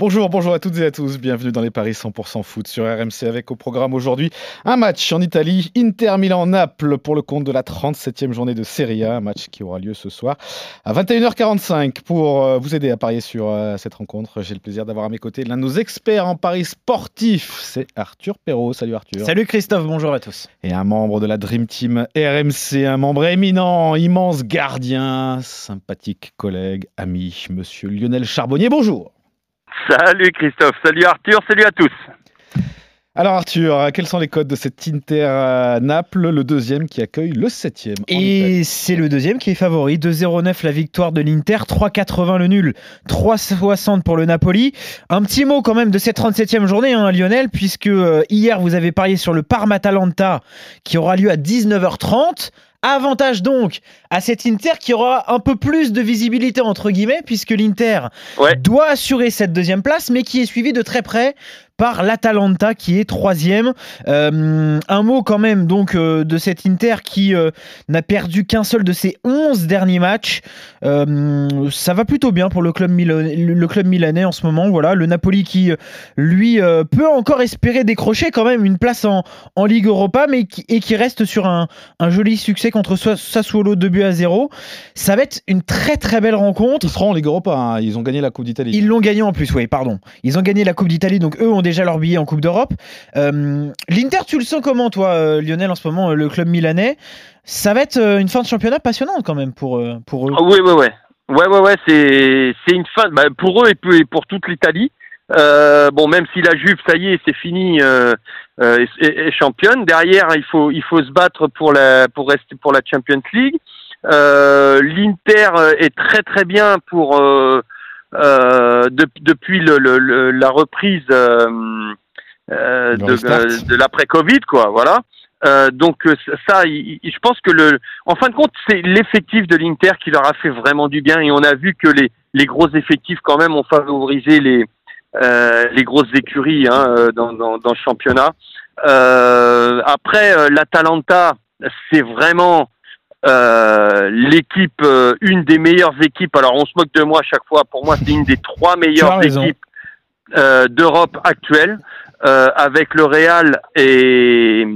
Bonjour, bonjour à toutes et à tous. Bienvenue dans les Paris 100% foot sur RMC avec au programme aujourd'hui un match en Italie, Inter Milan-Naples pour le compte de la 37e journée de Serie A, un match qui aura lieu ce soir à 21h45. Pour euh, vous aider à parier sur euh, cette rencontre, j'ai le plaisir d'avoir à mes côtés l'un de nos experts en paris sportif, c'est Arthur Perrault. Salut Arthur. Salut Christophe, bonjour à tous. Et un membre de la Dream Team RMC, un membre éminent, immense gardien, sympathique collègue, ami, monsieur Lionel Charbonnier. Bonjour. Salut Christophe, salut Arthur, salut à tous. Alors Arthur, quels sont les codes de cet Inter Naples, le deuxième qui accueille le septième Et c'est le deuxième qui est favori. 2-0-9 la victoire de l'Inter, 3-80 le nul, 3-60 pour le Napoli. Un petit mot quand même de cette 37e journée, hein, Lionel, puisque euh, hier vous avez parié sur le Parma-Atalanta qui aura lieu à 19h30. Avantage donc à cet Inter qui aura un peu plus de visibilité entre guillemets puisque l'Inter doit assurer cette deuxième place mais qui est suivi de très près par l'Atalanta qui est troisième. Euh, un mot quand même donc euh, de cet Inter qui euh, n'a perdu qu'un seul de ses 11 derniers matchs. ça va plutôt bien pour le club, le club milanais en ce moment. Voilà, le Napoli qui lui peut encore espérer décrocher quand même une place en, en Ligue Europa mais qui, et qui reste sur un, un joli succès contre Sassuolo 2 buts à 0. Ça va être une très très belle rencontre. Ils seront en Ligue Europa, hein. ils ont gagné la Coupe d'Italie. Ils l'ont gagné en plus, oui, pardon. Ils ont gagné la Coupe d'Italie donc eux ont déjà leur billet en Coupe d'Europe. Euh, L'Inter, tu le sens comment, toi, euh, Lionel, en ce moment, le club milanais? Ça va être euh, une fin de championnat passionnante quand même pour, pour eux. Ah oui, oui, oui. Ouais, ouais, ouais, c'est une fin bah, pour eux et pour toute l'Italie. bon, même si la Juve, ça y est, c'est fini, euh, est, championne. Derrière, il faut il faut se battre pour la pour rester pour la Champions League. L'Inter est très très bien pour euh, depuis le, le, la reprise euh, euh de, de l'après-Covid, quoi. Voilà. Euh, donc ça, je pense que le, en fin de compte, c'est l'effectif de l'Inter qui leur a fait vraiment du bien et on a vu que les, les gros effectifs quand même ont favorisé les, euh, les grosses écuries hein, dans, dans, dans, le championnat. Euh, après, l'Atalanta, c'est vraiment euh, l'équipe, euh, une des meilleures équipes. Alors on se moque de moi à chaque fois. Pour moi, c'est une des trois meilleures équipes euh, d'Europe actuelle, avec le Real et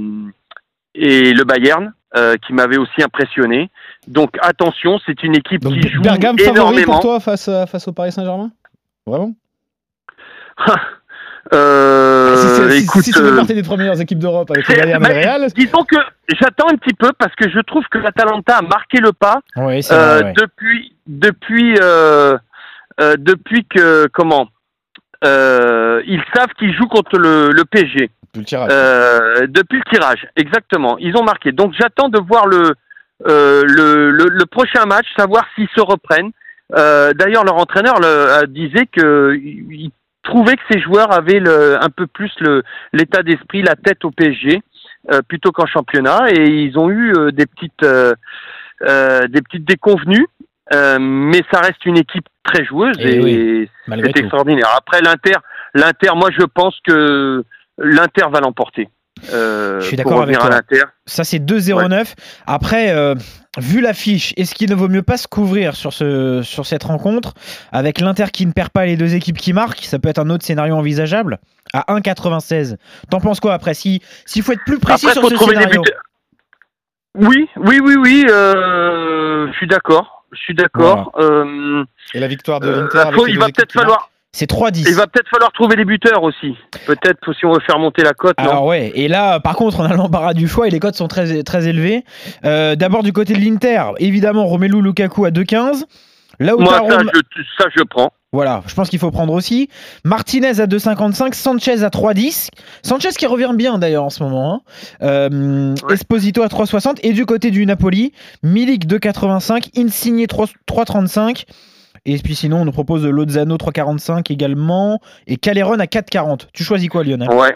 et le Bayern, qui m'avait aussi impressionné. Donc attention, c'est une équipe qui joue Bergame énormément. favori pour toi face face au Paris Saint-Germain? Vraiment? Euh, si, écoute, si, tu fais partie des trois meilleures équipes d'Europe avec le Bayern et le Real. Disons que j'attends un petit peu parce que je trouve que l'Atalanta a marqué le pas oui, euh, depuis depuis euh, euh, depuis que comment euh, ils savent qu'ils jouent contre le, le PSG. Depuis le tirage. Euh, depuis le tirage, exactement. Ils ont marqué. Donc j'attends de voir le, le, le, le prochain match, savoir s'ils se reprennent. D'ailleurs, leur entraîneur le, disait que il trouvais que ces joueurs avaient le, un peu plus l'état d'esprit, la tête au PSG euh, plutôt qu'en championnat, et ils ont eu euh, des petites euh, euh, des petites déconvenues, mais ça reste une équipe très joueuse eh et, c'est extraordinaire. Après l'Inter, l'Inter, moi je pense que l'Inter va l'emporter. Je suis d'accord avec toi. Ça c'est 2-0-9. Après vu l'affiche, est-ce qu'il ne vaut mieux pas se couvrir sur, ce, sur cette rencontre avec l'Inter qui ne perd pas les deux équipes qui marquent? Ça peut être un autre scénario envisageable à 1,96. T'en penses quoi après? S'il si faut être plus précis sur ce scénario. Oui, oui, oui, oui. Euh, je suis d'accord. Je suis d'accord. Euh, Et la victoire de l'Inter. Euh, il va peut-être falloir. C'est 3-10. Il va peut-être falloir trouver des buteurs aussi. Peut-être si on veut faire monter la cote. Alors ouais, et là par contre on a l'embarras du choix et les cotes sont très, très élevées. Euh, d'abord du côté de l'Inter, évidemment Romelu Lukaku à 2-15. Là où Moi ça, je, ça je prends. Voilà, je pense qu'il faut prendre aussi. Martinez à 2,55, Sanchez à 3,10. Sanchez qui revient bien d'ailleurs en ce moment. Hein. Euh, Esposito à 3,60. Et du côté du Napoli, Milik 2,85, Insigne 3,35. Et puis sinon, on nous propose Lozano 3,45 également et Caleron à 4,40. Tu choisis quoi, Lionel? Ouais.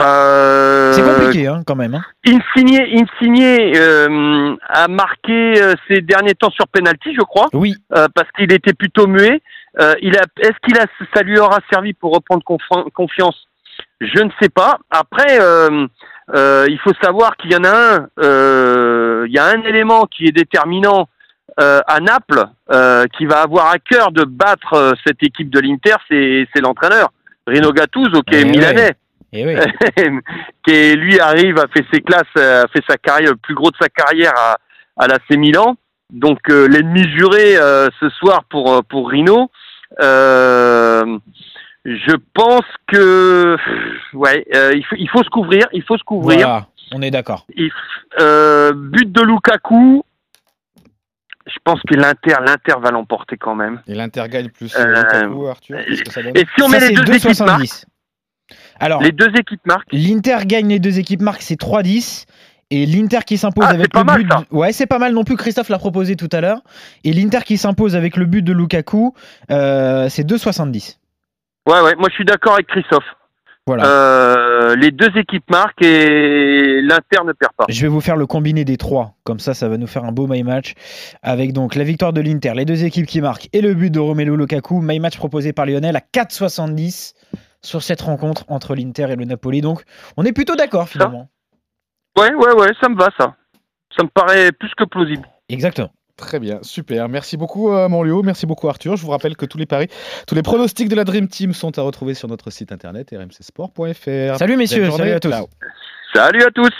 Euh... C'est compliqué hein, quand même. Hein. Insigné, Insigné euh, a marqué euh, ces derniers temps sur penalty, je crois. Oui. Euh, parce qu'il était plutôt muet. Il a, est-ce qu'il a, ça lui aura servi pour reprendre confiance? Je ne sais pas. Après, il faut savoir qu'il y en a un. il y a un élément qui est déterminant euh, à Naples, euh, qui va avoir à cœur de battre euh, cette équipe de l'Inter, c'est l'entraîneur. Rino Gattuso, qui est Eh milanais, Et oui. qui lui arrive à fait ses classes, a fait sa carrière, le plus gros de sa carrière à, à l'AC Milan. Donc l'ennemi juré ce soir pour pour Rino. Je pense que ouais, il faut il faut se couvrir, il faut se couvrir. Voilà, on est d'accord. But de Lukaku. Je pense que l'Inter, l'Inter va l'emporter quand même. Et l'Inter gagne plus Euh, Lukaku, Arthur Qu'est-ce que ça donne Et si on Ça, met les deux équipes marques, 2,70. Alors, les deux équipes marques, l'Inter gagne les deux équipes marques, c'est 3-10. Et l'Inter qui s'impose Ah, avec le mal, but. ça. de- Ouais, c'est pas mal non plus. Christophe l'a proposé tout à l'heure. Et l'Inter qui s'impose avec le but de Lukaku, euh, c'est 2,70. ouais, ouais, moi je suis d'accord avec Christophe. Voilà. Euh, les deux équipes marquent et l'Inter ne perd pas. Je vais vous faire le combiné des trois. Comme ça, ça va nous faire un beau my match. Avec donc la victoire de l'Inter, les deux équipes qui marquent et le but de Romelu Lukaku. My match proposé par Lionel à 4,70 sur cette rencontre entre l'Inter et le Napoli. Donc, on est plutôt d'accord finalement. Ouais, ouais, ouais, ça me va ça. Ça me paraît plus que plausible. Exactement. Très bien, super. Merci beaucoup, euh, mon Léo. Merci beaucoup, Arthur. Je vous rappelle que tous les paris, tous les pronostics de la Dream Team sont à retrouver sur notre site internet rmcsport.fr. Salut messieurs, salut à tous. Ciao. Salut à tous